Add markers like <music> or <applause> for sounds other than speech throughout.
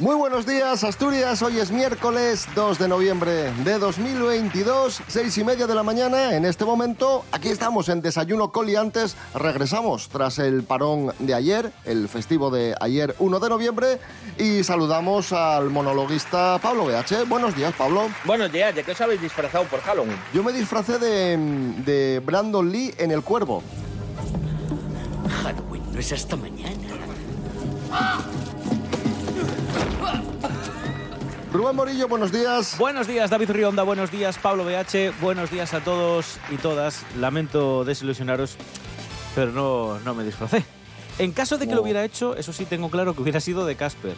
Muy buenos días, Asturias. Hoy es miércoles 2 de noviembre de 2022, seis y media de la mañana. En este momento, aquí estamos en Desayuno Coliantes. Regresamos tras el parón de ayer, el festivo de ayer 1 de noviembre. Y saludamos al monologuista Pablo BH. Buenos días, Pablo. Buenos días, ¿de qué os habéis disfrazado por Halloween? Yo me disfracé de, de Brandon Lee en el cuervo. Halloween no es hasta mañana. Rubén Morillo, buenos días. Buenos días, David Rionda. Buenos días, Pablo BH. Buenos días a todos y todas. Lamento desilusionaros, pero no, no me disfracé. En caso de que lo hubiera hecho, eso sí tengo claro que hubiera sido de Casper.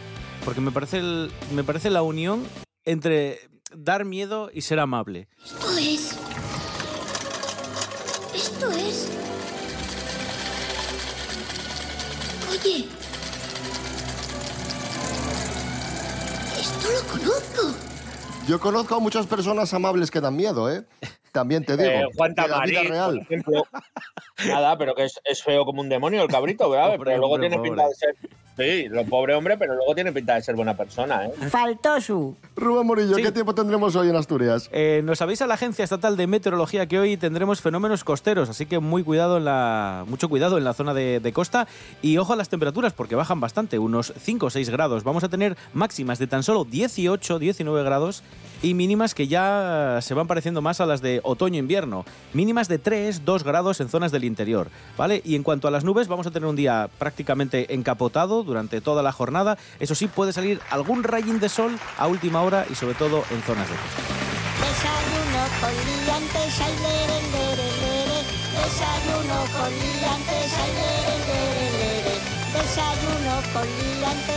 Porque me parece, el- me parece la unión entre dar miedo y ser amable. Esto es. Esto es. Oye. Esto lo conozco. Yo conozco a muchas personas amables que dan miedo, ¿eh? <laughs> También te digo. Eh, Juan por ejemplo. <laughs> Nada, pero que es, es feo como un demonio el cabrito, ¿verdad? Pobre pero luego hombre, tiene pobre. pinta de ser... Sí, lo pobre hombre, pero luego tiene pinta de ser buena persona, ¿eh? Faltó su. Rubén Morillo, Sí. ¿qué tiempo tendremos hoy en Asturias? Eh, nos avisa la Agencia Estatal de Meteorología que hoy tendremos fenómenos costeros, así que muy cuidado en la, mucho cuidado en la zona de, de costa y ojo a las temperaturas porque bajan bastante, unos 5 o 6 grados. Vamos a tener máximas de tan solo 18, 19 grados y mínimas que ya se van pareciendo más a las de otoño-invierno. Mínimas de 3, 2 grados en zonas del interior, ¿vale? Y en cuanto a las nubes, vamos a tener un día prácticamente encapotado durante toda la jornada. Eso sí, puede salir algún rayín de sol a última hora y sobre todo en zonas de costa. Desayuno con liantes, ay, lere, lere, lere. Desayuno con liantes, ay. Desayuno con liantes.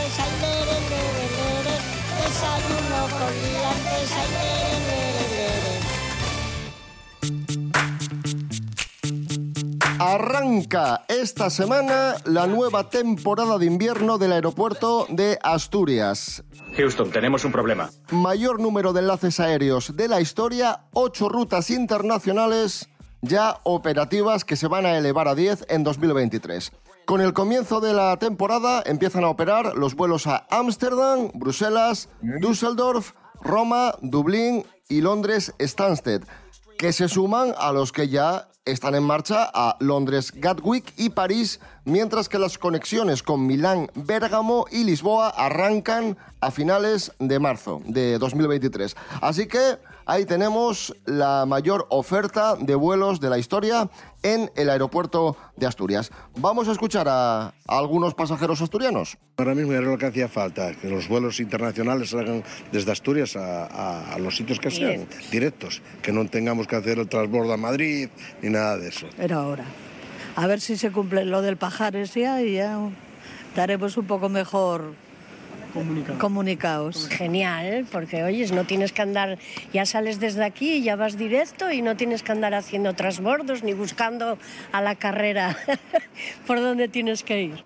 Desayuno con Arranca esta semana la nueva temporada de invierno del aeropuerto de Asturias. Houston, tenemos un problema. Mayor número de enlaces aéreos de la historia, ocho rutas internacionales ya operativas que se van a elevar a 10 en 2023. Con el comienzo de la temporada empiezan a operar los vuelos a Ámsterdam, Bruselas, Düsseldorf, Roma, Dublín y Londres Stansted, que se suman a los que ya están en marcha a Londres Gatwick y París, mientras que las conexiones con Milán, Bérgamo y Lisboa arrancan a finales de marzo de 2023. Así que ahí tenemos la mayor oferta de vuelos de la historia en el aeropuerto de Asturias. Vamos a escuchar a, a algunos pasajeros asturianos. Ahora mismo era lo que hacía falta, que los vuelos internacionales salgan desde Asturias a, a- a los sitios que sean directos, que no tengamos que hacer el transbordo a Madrid ni nada de eso. Era hora. A ver si se cumple lo del Pajares ya y ya estaremos un poco mejor comunicados. Genial, porque oyes, no tienes que andar, ya sales desde aquí y ya vas directo y no tienes que andar haciendo transbordos ni buscando a la carrera <laughs> por dónde tienes que ir.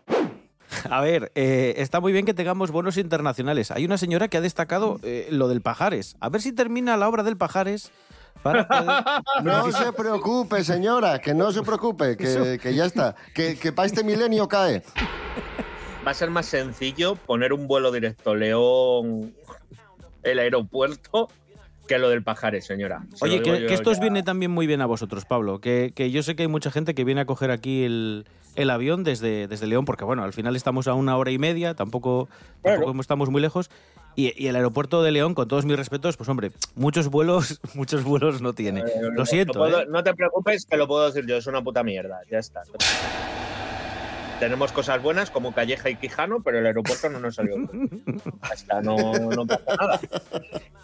A ver, eh, está muy bien que tengamos vuelos internacionales. Hay una señora que ha destacado eh, lo del Pajares. A ver si termina la obra del Pajares para <laughs> poder- No se preocupe, señora, que no se preocupe, que, que ya está. Que, que para este milenio cae. <laughs> Va a ser más sencillo poner un vuelo directo León, el aeropuerto, que lo del Pajares, señora. Se Oye, que, esto os viene también muy bien a vosotros, Pablo. Que, que yo sé que hay mucha gente que viene a coger aquí el, el avión desde, desde León, porque bueno, al final estamos a una hora y media, tampoco, Claro. tampoco estamos muy lejos. Y, y el aeropuerto de León, con todos mis respetos, pues hombre, muchos vuelos, <laughs> muchos vuelos no tiene. Eh, Lo siento. puedo- ¿eh? No te preocupes, que lo puedo decir yo, es una puta mierda. Ya está. Tenemos cosas buenas como Calleja y Quijano, pero el aeropuerto no nos salió. no, no pasa nada.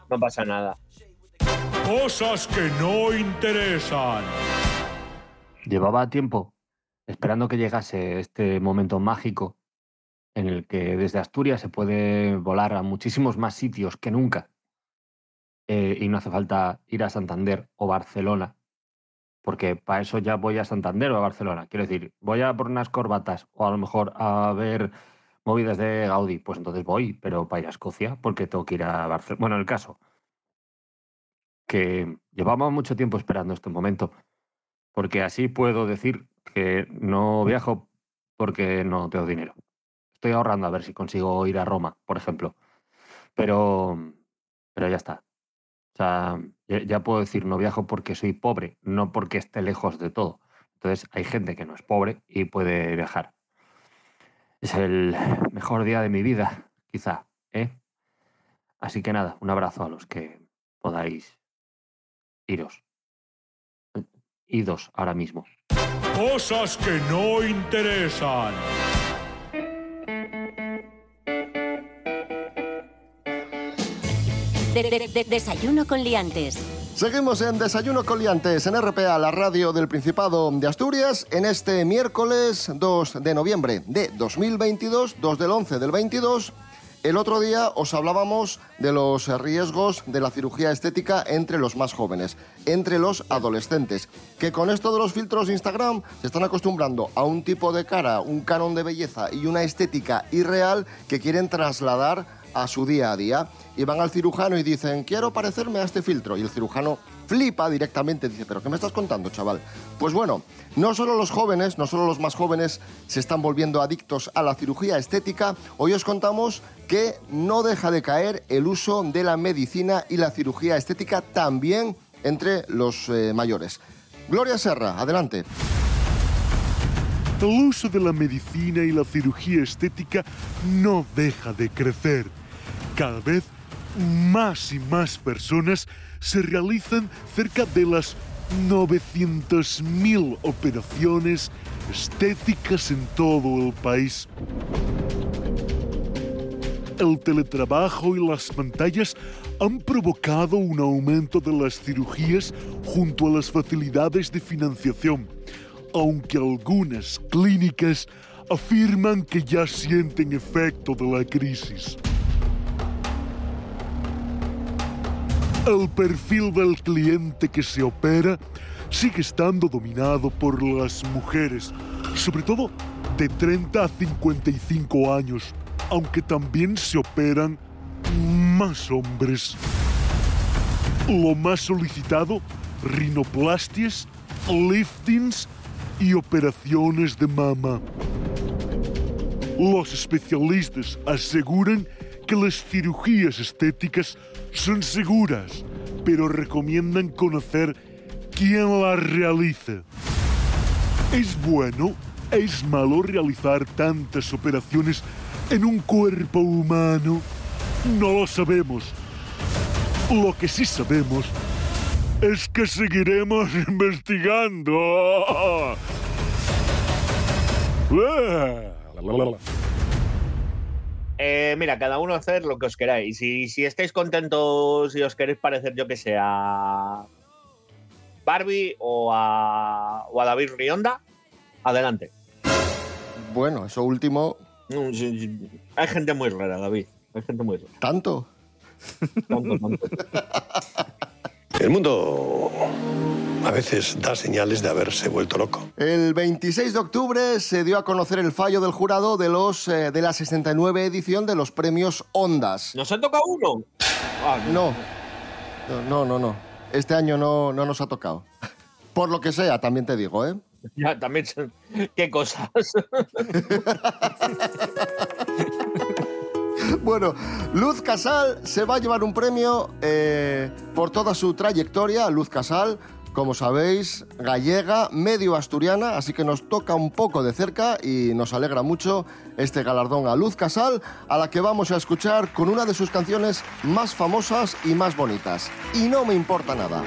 No pasa nada. Cosas que no interesan. Llevaba tiempo esperando que llegase este momento mágico en el que desde Asturias se puede volar a muchísimos más sitios que nunca. Eh, y no hace falta ir a Santander o Barcelona, porque para eso ya voy a Santander o a Barcelona. Quiero decir, voy a por unas corbatas o a lo mejor a ver movidas de Gaudí, pues entonces voy, pero para ir a Escocia, porque tengo que ir a Barcelona. Bueno, el caso, que llevamos mucho tiempo esperando este momento, porque así puedo decir que no viajo porque no tengo dinero. Estoy ahorrando a ver si consigo ir a Roma, por ejemplo. Pero, pero ya está. O sea, ya, puedo decir, no viajo porque soy pobre, no porque esté lejos de todo. Entonces hay gente que no es pobre y puede viajar. Es el mejor día de mi vida, quizá, ¿eh? Así que nada, un abrazo a los que podáis iros. Idos ahora mismo. Cosas que no interesan. De- de- de- desayuno con liantes. Seguimos en Desayuno Coliantes en RPA, la radio del Principado de Asturias, en este miércoles 2 de noviembre de 2022, 2 del 11 del 22. El otro día os hablábamos de los riesgos de la cirugía estética entre los más jóvenes, entre los adolescentes, que con esto de los filtros de Instagram se están acostumbrando a un tipo de cara, un canon de belleza y una estética irreal que quieren trasladar a su día a día. Y van al cirujano y dicen, quiero parecerme a este filtro. Y el cirujano flipa directamente, dice, ¿pero qué me estás contando, chaval? Pues bueno, no solo los jóvenes, no solo los más jóvenes se están volviendo adictos a la cirugía estética, hoy os contamos que no deja de caer el uso de la medicina y la cirugía estética también entre los eh, mayores. Gloria Serra, adelante. El uso de la medicina y la cirugía estética no deja de crecer. Cada vez más y más personas se realizan cerca de las 900.000 operaciones estéticas en todo el país. El teletrabajo y las pantallas han provocado un aumento de las cirugías junto a las facilidades de financiación, aunque algunas clínicas afirman que ya sienten efecto de la crisis. El perfil del cliente que se opera sigue estando dominado por las mujeres, sobre todo de 30 a 55 años, aunque también se operan más hombres. Lo más solicitado, rinoplastias, liftings y operaciones de mama. Los especialistas aseguran que las cirugías estéticas son seguras, pero recomiendan conocer quién las realiza. ¿Es bueno? ¿Es malo realizar tantas operaciones en un cuerpo humano? No lo sabemos. Lo que sí sabemos es que seguiremos <laughs> investigando. <laughs> Eh, mira, cada uno hacer lo que os queráis. Si, si estáis contentos y os queréis parecer, yo que sé, a Barbie o a, o a David Rionda, adelante. Bueno, eso último, sí, sí. Hay gente muy rara, David. Hay gente muy rara. ¿tanto? Tanto, tanto. <laughs> El mundo a veces da señales de haberse vuelto loco. El 26 de octubre se dio a conocer el fallo del jurado de, los, eh, de la 69 edición de los premios Ondas. ¿Nos ha tocado uno? Ah, No, no, no, no. Este año no, no nos ha tocado. Por lo que sea, también te digo, ¿eh? Ya, también. ¿Qué cosas? <laughs> Bueno, Luz Casal se va a llevar un premio eh, por toda su trayectoria. Luz Casal, como sabéis, gallega, medio asturiana, así que nos toca un poco de cerca y nos alegra mucho este galardón a Luz Casal, a la que vamos a escuchar con una de sus canciones más famosas y más bonitas. Y no me importa nada.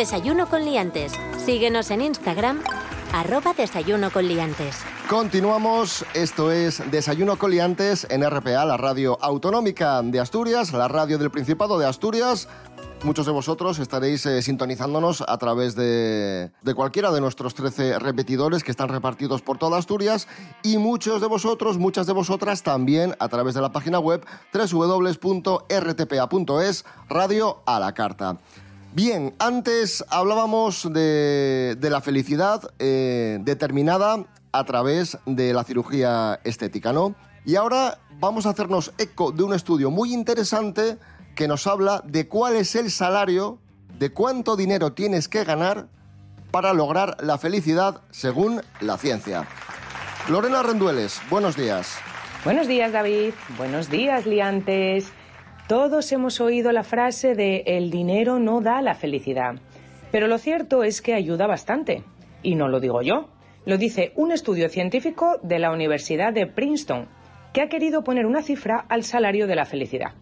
Desayuno con liantes. Síguenos en Instagram, arroba desayuno con liantes. Continuamos, esto es Desayuno Coliantes en RPA, la radio autonómica de Asturias, la radio del Principado de Asturias. Muchos de vosotros estaréis eh, sintonizándonos a través de, de cualquiera de nuestros 13 repetidores que están repartidos por toda Asturias y muchos de vosotros, muchas de vosotras también a través de la página web www.rtpa.es, radio a la carta. Bien, antes hablábamos de, de la felicidad eh, determinada a través de la cirugía estética, ¿no? Y ahora vamos a hacernos eco de un estudio muy interesante que nos habla de cuál es el salario, de cuánto dinero tienes que ganar para lograr la felicidad según la ciencia. Lorena Rendueles, buenos días. Buenos días, David. Buenos días, liantes. Todos hemos oído la frase de el dinero no da la felicidad. Pero lo cierto es que ayuda bastante. Y no lo digo yo. Lo dice un estudio científico de la Universidad de Princeton, que ha querido poner una cifra al salario de la felicidad.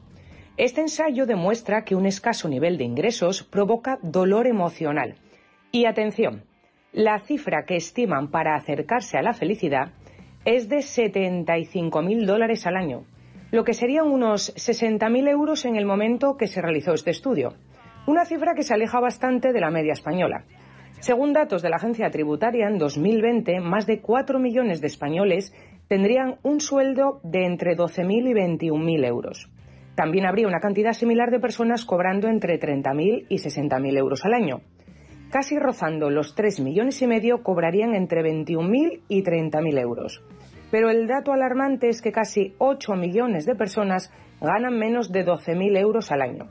Este ensayo demuestra que un escaso nivel de ingresos provoca dolor emocional. Y atención, la cifra que estiman para acercarse a la felicidad es de 75.000 dólares al año, lo que serían unos 60.000 euros en el momento que se realizó este estudio. Una cifra que se aleja bastante de la media española. Según datos de la agencia tributaria, en 2020 más de 4 millones de españoles tendrían un sueldo de entre 12.000 y 21.000 euros. También habría una cantidad similar de personas cobrando entre 30.000 y 60.000 euros al año. Casi rozando los 3 millones y medio cobrarían entre 21.000 y 30.000 euros. Pero el dato alarmante es que casi 8 millones de personas ganan menos de 12.000 euros al año.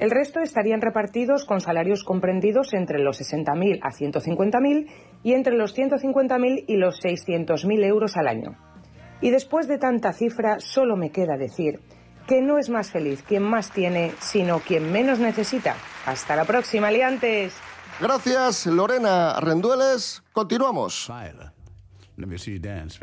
El resto estarían repartidos con salarios comprendidos entre los 60.000 a 150.000 y entre los 150.000 y los 600.000 euros al año. Y después de tanta cifra, solo me queda decir que no es más feliz quien más tiene, sino quien menos necesita. Hasta la próxima, liantes. Gracias, Lorena Rendueles. Continuamos. Let me see you dance,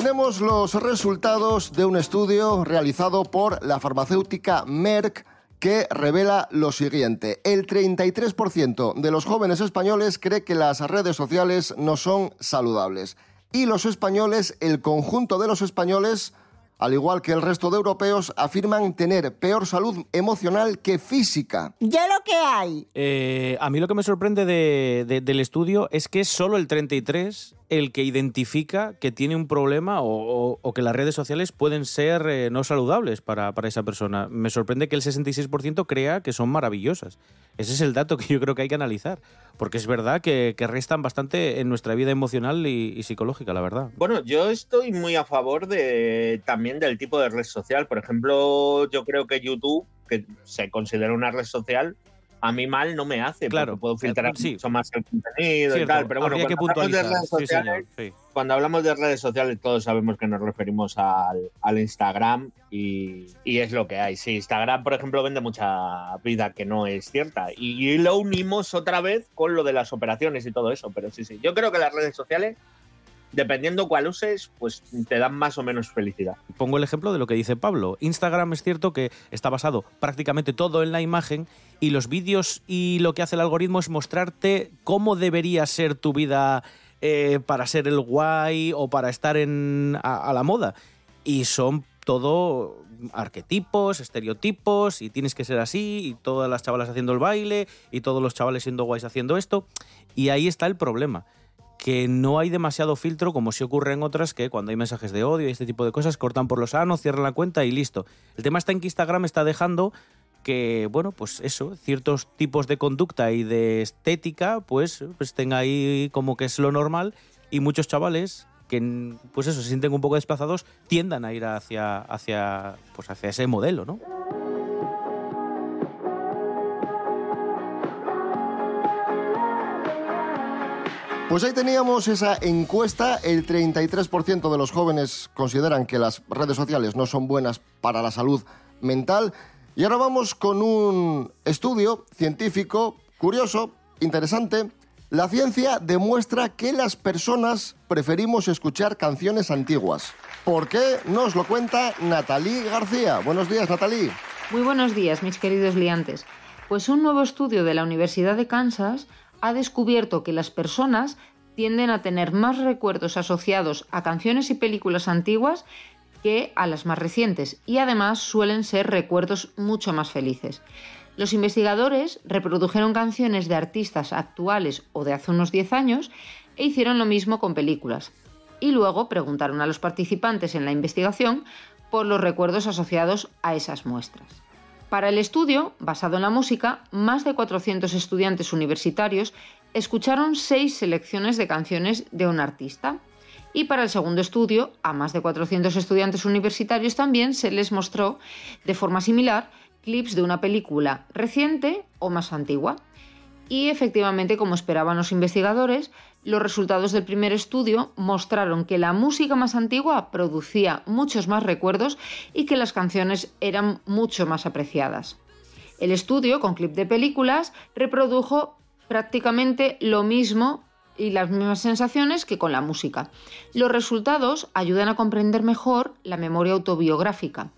Tenemos los resultados de un estudio realizado por la farmacéutica Merck que revela lo siguiente. El 33% de los jóvenes españoles cree que las redes sociales no son saludables. Y los españoles, el conjunto de los españoles, al igual que el resto de europeos, afirman tener peor salud emocional que física. Ya lo que hay. Eh, a mí lo que me sorprende de- de- del estudio es que es solo el 33 el que identifica que tiene un problema o, que las redes sociales pueden ser eh, no saludables para, para esa persona. Me sorprende que el 66% crea que son maravillosas. Ese es el dato que yo creo que hay que analizar, porque es verdad que, que restan bastante en nuestra vida emocional y, y psicológica, la verdad. Bueno, yo estoy muy a favor de también del tipo de red social. Por ejemplo, yo creo que YouTube, que se considera una red social, a mí mal no me hace, Claro, porque puedo filtrar eh, sí. mucho más el contenido y tal. Pero bueno, cuando hablamos de redes Sí, sociales, señor, sí. cuando hablamos de redes sociales todos sabemos que nos referimos al, al Instagram y, y es lo que hay. Sí, Instagram, por ejemplo, vende mucha vida que no es cierta. Y, y lo unimos otra vez con lo de las operaciones y todo eso. Pero sí, sí, yo creo que las redes sociales, dependiendo cuál uses, pues te dan más o menos felicidad. Pongo el ejemplo de lo que dice Pablo. Instagram es cierto que está basado prácticamente todo en la imagen y los vídeos y lo que hace el algoritmo es mostrarte cómo debería ser tu vida eh, para ser el guay o para estar en, a, a la moda. Y son todo arquetipos, estereotipos, y tienes que ser así, y todas las chavalas haciendo el baile, y todos los chavales siendo guays haciendo esto. Y ahí está el problema que no hay demasiado filtro como si ocurre en otras que cuando hay mensajes de odio y este tipo de cosas cortan por lo sano, cierran la cuenta y listo. El tema está en que Instagram está dejando que, bueno, pues eso, ciertos tipos de conducta y de estética, pues, pues tenga ahí como que es lo normal y muchos chavales que, pues eso, se sienten un poco desplazados, tiendan a ir hacia, hacia, pues hacia ese modelo, ¿no? Pues ahí teníamos esa encuesta. El 33% de los jóvenes consideran que las redes sociales no son buenas para la salud mental. Y ahora vamos con un estudio científico curioso, interesante, La ciencia demuestra que las personas preferimos escuchar canciones antiguas. ¿Por qué? Nos lo cuenta Natalí García. Buenos días, Natalí. Muy buenos días, mis queridos liantes. Pues un nuevo estudio de la Universidad de Kansas ha descubierto que las personas tienden a tener más recuerdos asociados a canciones y películas antiguas que a las más recientes y además suelen ser recuerdos mucho más felices. Los investigadores reprodujeron canciones de artistas actuales o de hace unos 10 años e hicieron lo mismo con películas. Y luego preguntaron a los participantes en la investigación por los recuerdos asociados a esas muestras. Para el estudio, basado en la música, más de 400 estudiantes universitarios escucharon seis selecciones de canciones de un artista. Y para el segundo estudio, a más de 400 estudiantes universitarios también se les mostró, de forma similar, clips de una película reciente o más antigua. Y efectivamente, como esperaban los investigadores, los resultados del primer estudio mostraron que la música más antigua producía muchos más recuerdos y que las canciones eran mucho más apreciadas. El estudio, con clip de películas, reprodujo prácticamente lo mismo y las mismas sensaciones que con la música. Los resultados ayudan a comprender mejor la memoria autobiográfica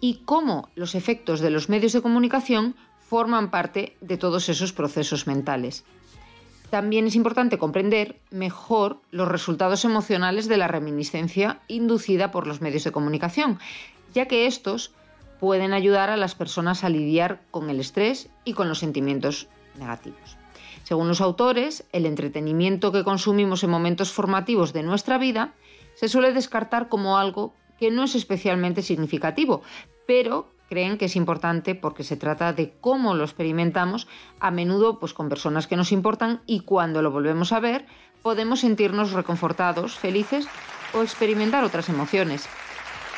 y cómo los efectos de los medios de comunicación forman parte de todos esos procesos mentales. También es importante comprender mejor los resultados emocionales de la reminiscencia inducida por los medios de comunicación, ya que estos pueden ayudar a las personas a lidiar con el estrés y con los sentimientos negativos. Según los autores, el entretenimiento que consumimos en momentos formativos de nuestra vida se suele descartar como algo que no es especialmente significativo, pero creen que es importante porque se trata de cómo lo experimentamos, a menudo pues con personas que nos importan y cuando lo volvemos a ver podemos sentirnos reconfortados, felices o experimentar otras emociones.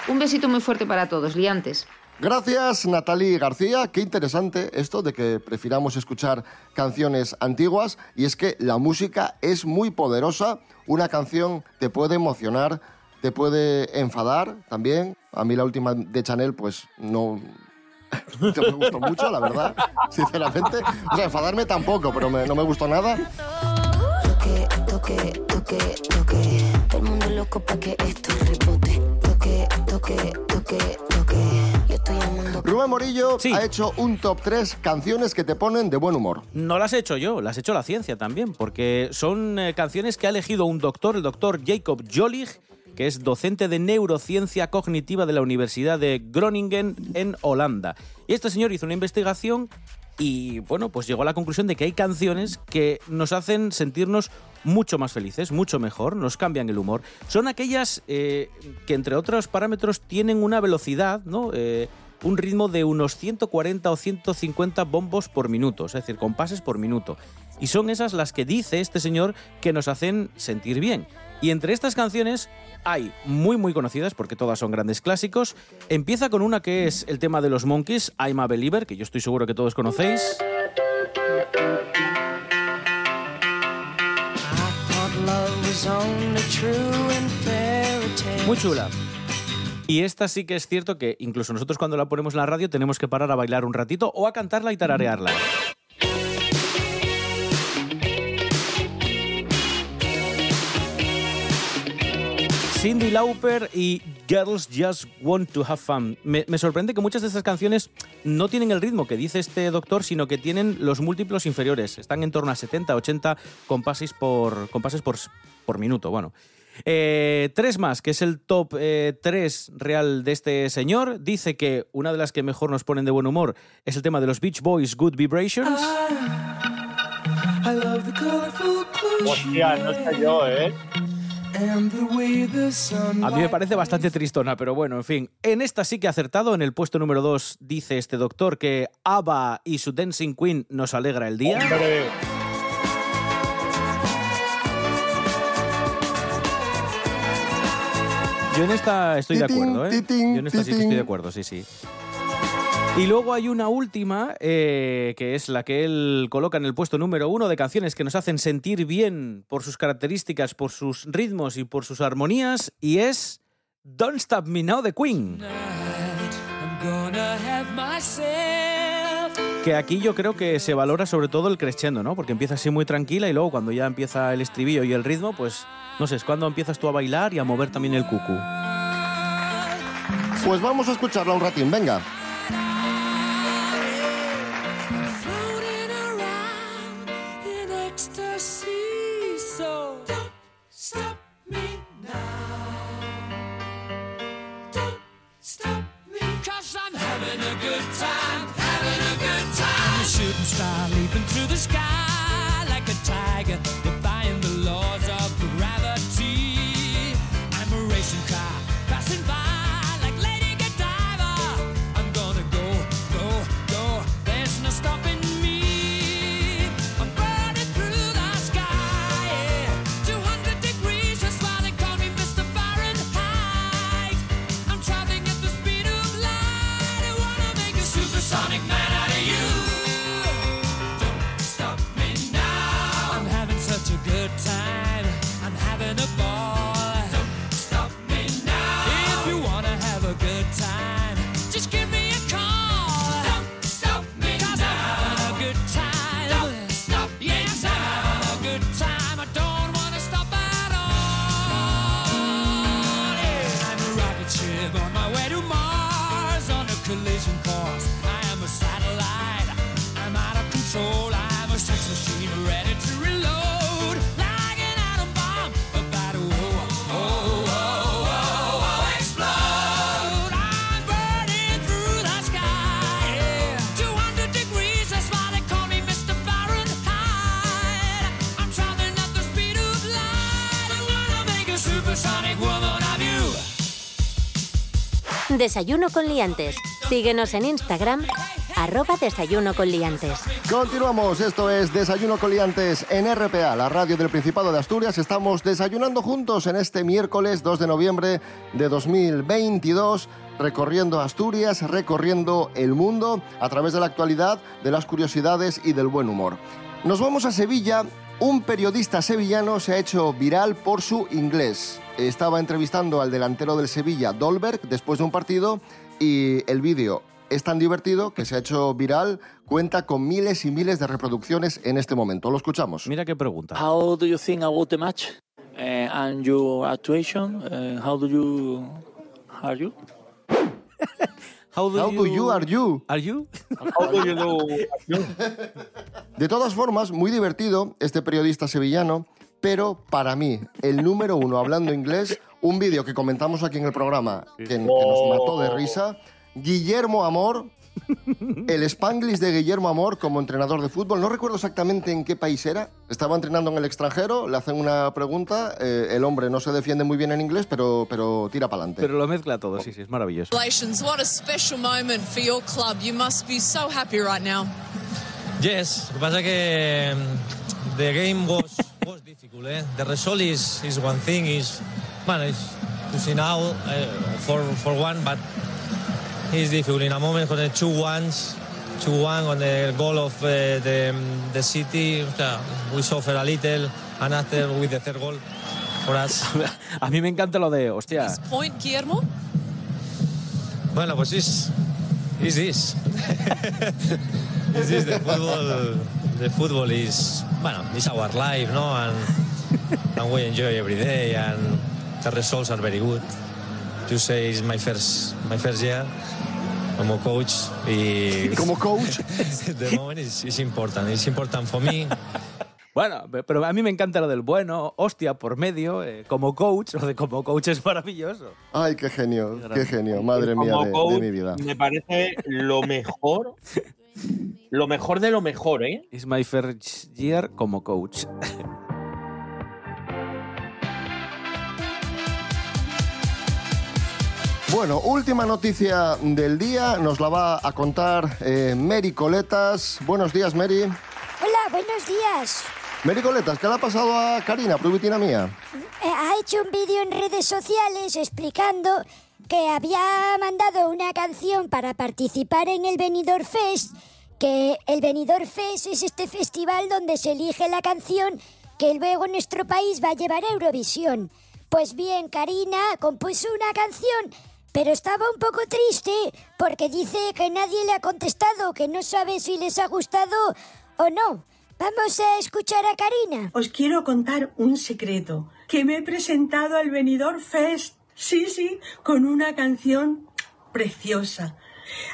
Un besito muy fuerte para todos, liantes. Gracias, Natalie García. Qué interesante esto de que prefiramos escuchar canciones antiguas. Y es que la música es muy poderosa. Una canción te puede emocionar, te puede enfadar también. A mí la última de Chanel, pues no, <laughs> no me gustó mucho, la verdad, sinceramente. O sea, enfadarme tampoco, pero me- no me gustó nada. Toque, toque, toque, toque. Todo el mundo loco pa' que esto rebote. Toque, toque, toque, toque. Yo estoy amando. Rubén Morillo ha hecho un top 3 canciones que te ponen de buen humor. No las he hecho yo, las ha hecho la ciencia también, porque son eh, canciones que ha elegido un doctor, el doctor Jacob Jolich, que es docente de neurociencia cognitiva de la Universidad de Groningen en Holanda. Y este señor hizo una investigación y, bueno, pues llegó a la conclusión de que hay canciones que nos hacen sentirnos mucho más felices, mucho mejor, nos cambian el humor. Son aquellas eh, que, entre otros parámetros, tienen una velocidad, ¿no? Eh, un ritmo de unos 140 o 150 bombos por minuto, es decir, compases por minuto. Y son esas las que dice este señor que nos hacen sentir bien. Y entre estas canciones hay muy muy conocidas porque todas son grandes clásicos. Empieza con una que es el tema de los Monkeys, I'm a Believer, que yo estoy seguro que todos conocéis. Muy chula. Y esta sí que es cierto que incluso nosotros cuando la ponemos en la radio tenemos que parar a bailar un ratito o a cantarla y tararearla. Cindy Lauper y Girls Just Want to Have Fun. Me, me sorprende que muchas de estas canciones no tienen el ritmo que dice este doctor, sino que tienen los múltiplos inferiores. Están en torno a 70, 80 compases por, compases por, por minuto. Bueno. Eh, tres más, que es el top 3 real de este señor. Dice que una de las que mejor nos ponen de buen humor es el tema de los Beach Boys, Good Vibrations. I love the Hostia, no sé yo, ¿eh? And the way the sun A mí me parece bastante tristona, pero bueno, en fin. En esta sí que ha acertado. En el puesto número 2 dice este doctor que ABBA y su Dancing Queen nos alegra el día. Hombre. Yo en esta estoy de acuerdo, ¿eh? Yo en esta sí que estoy de acuerdo, sí, sí. Y luego hay una última, eh, que es la que él coloca en el puesto número uno de canciones que nos hacen sentir bien por sus características, por sus ritmos y por sus armonías, y es Don't Stop Me Now de Queen. I'm gonna have myself Que aquí yo creo que se valora sobre todo el crescendo, ¿no? Porque empieza así muy tranquila y luego cuando ya empieza el estribillo y el ritmo, pues no sé, es cuando empiezas tú a bailar y a mover también el cucu. Pues vamos a escucharla un ratín, venga. Desayuno con liantes. Síguenos en Instagram, arroba desayuno con liantes. Continuamos, esto es Desayuno Coliantes en RPA, la radio del Principado de Asturias. Estamos desayunando juntos en este miércoles 2 de noviembre de 2022, recorriendo Asturias, recorriendo el mundo a través de la actualidad, de las curiosidades y del buen humor. Nos vamos a Sevilla. Un periodista sevillano se ha hecho viral por su inglés. Estaba entrevistando al delantero del Sevilla, Dolberg, después de un partido y el vídeo es tan divertido que se ha hecho viral, cuenta con miles y miles de reproducciones en este momento. Lo escuchamos. Mira qué pregunta. How do you think about the match uh, and your actuation? Uh, how do you are you? <laughs> How do, How do you are you? Are you? <laughs> De todas formas, muy divertido este periodista sevillano, pero para mí, el número uno hablando inglés, un vídeo que comentamos aquí en el programa que, que nos mató de risa, Guillermo Amor, el Spanglish de Guillermo Amor como entrenador de fútbol. No recuerdo exactamente en qué país era. Estaba entrenando en el extranjero, le hacen una pregunta, eh, el hombre no se defiende muy bien en inglés, pero, pero tira para adelante. Pero lo mezcla todo, sí, sí, es maravilloso. Congratulations, what a special moment for your club. You must be so happy right now. Yes, lo que pasa que um, the game was was difficult. Eh? The result is is one thing. Is man, it's to see now uh, for for one, but it's difficult in a moment when the two ones, two one on the goal of uh, the the city. we suffer a little, and after with the third goal for us. <laughs> A mí me encanta lo de, hostia, Point, Guillermo? Bueno, pues es is <laughs> <laughs> this. is this the football? The football is bueno, it's our life, no? And and we enjoy every day, and the results are very good. To say it's my first my first year como coach y <laughs> como coach <laughs> the moment is, is important. It's important for me. Bueno, pe- pero a mí me encanta lo del bueno, hostia, por medio, eh, como coach, lo de como coach es maravilloso. Ay, qué genio, qué genio, madre mía Como de, coach, de mi vida. Me parece lo mejor, lo mejor de lo mejor, ¿eh? It's my first year como coach. <laughs> Bueno, última noticia del día, nos la va a contar eh, Mary Coletas. Buenos días, Mary. Hola, buenos días. Mary Coletas, ¿qué le ha pasado a Karina, prubitina mía? Eh, ha hecho un vídeo en redes sociales explicando que había mandado una canción para participar en el Benidorm Fest, que el Benidorm Fest es este festival donde se elige la canción que luego nuestro país va a llevar a Eurovisión. Pues bien, Karina compuso una canción pero estaba un poco triste porque dice que nadie le ha contestado, que no sabe si les ha gustado o no. Vamos a escuchar a Karina. Os quiero contar un secreto, que me he presentado al Benidorm Fest. Sí, sí, con una canción preciosa.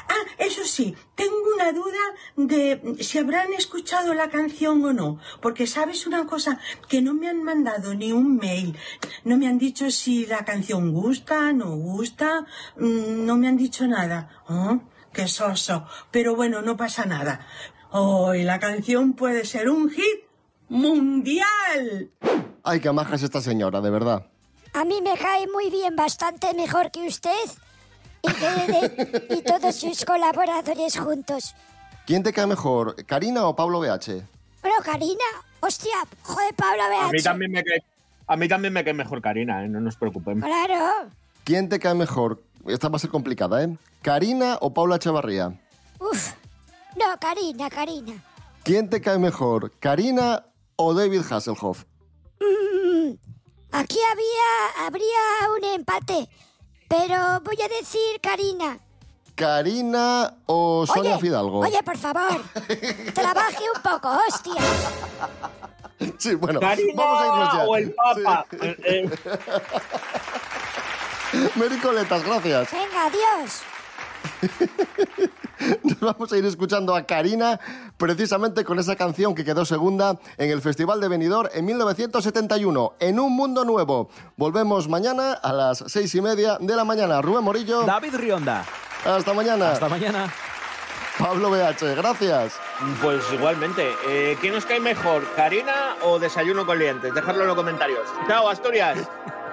Ah, eso sí, tengo una duda de si habrán escuchado la canción o no, porque sabes una cosa, que no me han mandado ni un mail, no me han dicho si la canción gusta, no gusta, mm, no me han dicho nada. Oh, qué soso, pero bueno, no pasa nada. Hoy la canción puede ser un hit mundial. Ay, qué maja es esta señora, de verdad. A mí me cae muy bien, bastante mejor que usted y, que- y todos sus colaboradores juntos. ¿Quién te cae mejor, Karina o Pablo BH? Bueno, Karina, hostia, joder, Pablo, A mí también me cae, a mí también me cae mejor Karina, ¿eh? no nos preocupemos. Claro. ¿Quién te cae mejor? Esta va a ser complicada, ¿eh? ¿Karina o Paula Echevarría? Uf. No, Karina, Karina. ¿Quién te cae mejor, Karina o David Hasselhoff? Mm, aquí había, habría un empate, pero voy a decir Karina. ¿Karina o Sonia oye, Fidalgo? Oye, por favor, trabaje un poco, hostia. Sí, bueno, Karina vamos a irnos ya. o el Papa. Eh, eh, <laughs> Mericoletas, gracias. Venga, adiós. <laughs> Nos vamos a ir escuchando a Karina precisamente con esa canción que quedó segunda en el Festival de Benidorm en 1971, En un Mundo Nuevo. Volvemos mañana a las seis y media de la mañana. Rubén Morillo. David Rionda. Hasta mañana. Hasta mañana. Pablo BH, gracias. Pues igualmente. Eh, ¿Quién os cae mejor, Karina o Desayuno con Liantes? Dejadlo en los comentarios. Chao, Asturias. <laughs>